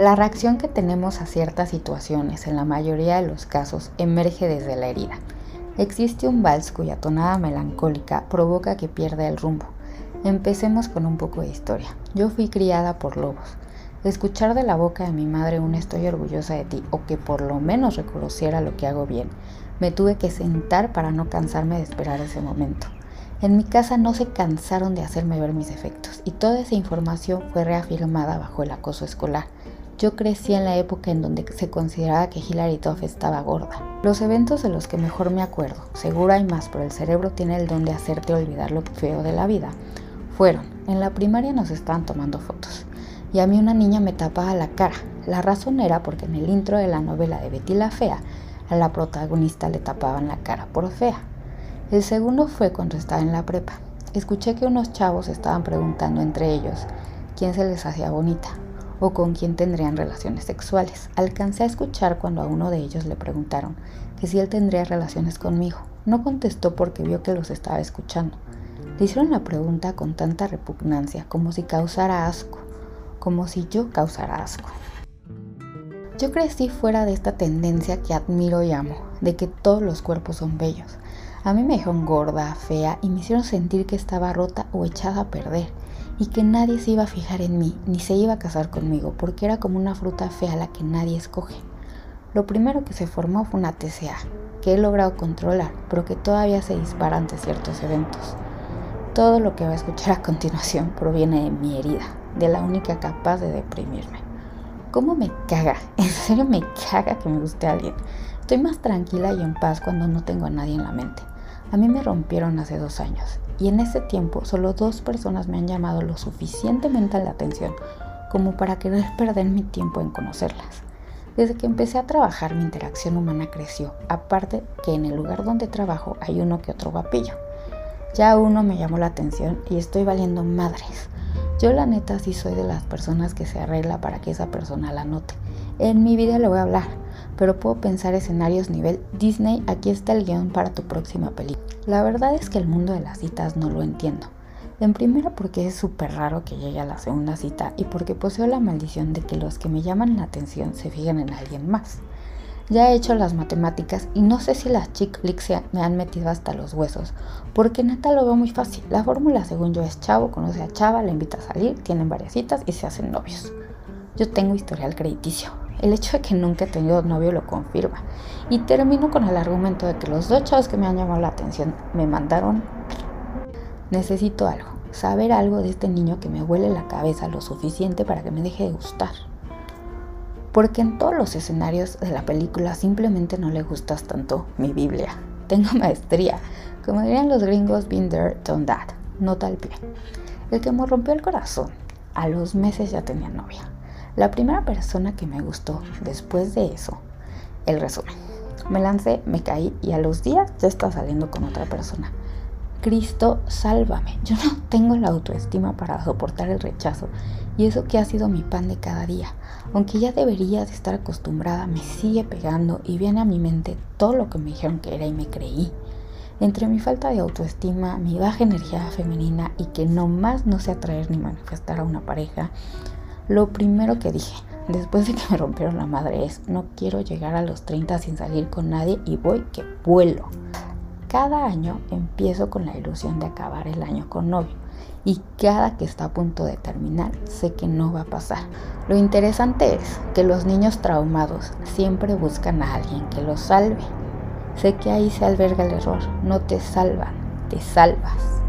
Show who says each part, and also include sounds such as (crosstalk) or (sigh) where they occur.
Speaker 1: La reacción que tenemos a ciertas situaciones, en la mayoría de los casos, emerge desde la herida. Existe un vals cuya tonada melancólica provoca que pierda el rumbo. Empecemos con un poco de historia. Yo fui criada por lobos. Escuchar de la boca de mi madre un estoy orgullosa de ti o que por lo menos reconociera lo que hago bien, me tuve que sentar para no cansarme de esperar ese momento. En mi casa no se cansaron de hacerme ver mis efectos y toda esa información fue reafirmada bajo el acoso escolar. Yo crecí en la época en donde se consideraba que Hilary Duff estaba gorda. Los eventos de los que mejor me acuerdo, seguro hay más, pero el cerebro tiene el don de hacerte olvidar lo feo de la vida, fueron, en la primaria nos estaban tomando fotos y a mí una niña me tapaba la cara. La razón era porque en el intro de la novela de Betty la Fea, a la protagonista le tapaban la cara por fea. El segundo fue cuando estaba en la prepa. Escuché que unos chavos estaban preguntando entre ellos quién se les hacía bonita o con quién tendrían relaciones sexuales. Alcancé a escuchar cuando a uno de ellos le preguntaron que si él tendría relaciones conmigo. No contestó porque vio que los estaba escuchando. Le hicieron la pregunta con tanta repugnancia, como si causara asco, como si yo causara asco. Yo crecí fuera de esta tendencia que admiro y amo, de que todos los cuerpos son bellos. A mí me dijeron gorda, fea y me hicieron sentir que estaba rota o echada a perder y que nadie se iba a fijar en mí ni se iba a casar conmigo porque era como una fruta fea la que nadie escoge. Lo primero que se formó fue una TCA, que he logrado controlar, pero que todavía se dispara ante ciertos eventos. Todo lo que va a escuchar a (laughs) continuación proviene de mi herida, de la única capaz de deprimirme. ¿Cómo me caga? (laughs) En serio me caga que me guste alguien. Estoy más tranquila y en paz cuando no tengo a nadie en la mente. A mí me rompieron hace dos años y en ese tiempo solo dos personas me han llamado lo suficientemente la atención como para querer (laughs) perder mi tiempo en conocerlas. Desde que empecé a trabajar mi interacción humana creció, aparte que en el lugar donde trabajo hay uno que otro guapillo. Ya uno me llamó la atención y estoy valiendo madres. Yo la neta sí soy de las personas que se arregla para que esa persona la note. En mi vida le voy a hablar, pero puedo pensar escenarios nivel Disney, aquí está el guion para tu próxima película. La verdad es que el mundo de las citas no lo entiendo. En primera porque es súper raro que llegue a la segunda cita y porque poseo la maldición de que los que me llaman la atención se fijen en alguien más. Ya he hecho las matemáticas y no sé si las chick me han metido hasta los huesos, porque neta lo veo muy fácil. La fórmula según yo es chavo, conoce a chava, le invita a salir, tienen varias citas y se hacen novios. Yo tengo historial crediticio, el hecho de que nunca he tenido novio lo confirma. Y termino con el argumento de que los dos chavos que me han llamado la atención me mandaron... Necesito algo, saber algo de este niño que me huele la cabeza lo suficiente para que me deje de gustar. Porque en todos los escenarios de la película simplemente no le gustas tanto mi Biblia. Tengo (laughs) maestría. Como dirían los gringos, been there, done that. Nota al pie. El que me rompió el corazón. A los meses ya tenía novia. La primera persona que me gustó después de eso, el resumen. Me lancé, me caí y a los días ya está saliendo con otra persona. Cristo, sálvame. Yo no tengo la autoestima para soportar el rechazo y eso que ha sido mi pan de cada día. Aunque ya debería de estar acostumbrada, me sigue pegando y viene a mi mente todo lo que me dijeron que era y me creí. Entre mi falta de autoestima, mi baja energía femenina y que no más no sé atraer ni manifestar a una pareja, lo primero que dije después de que me rompieron la madre es, no quiero llegar a los 30 sin salir con nadie y voy que vuelo. Cada año empiezo con la ilusión de acabar el año con novio y cada que está a punto de terminar sé que no va a pasar. Lo interesante es que los niños traumados siempre buscan a alguien que los salve. Sé que ahí se alberga el error, no te salvan, te salvas.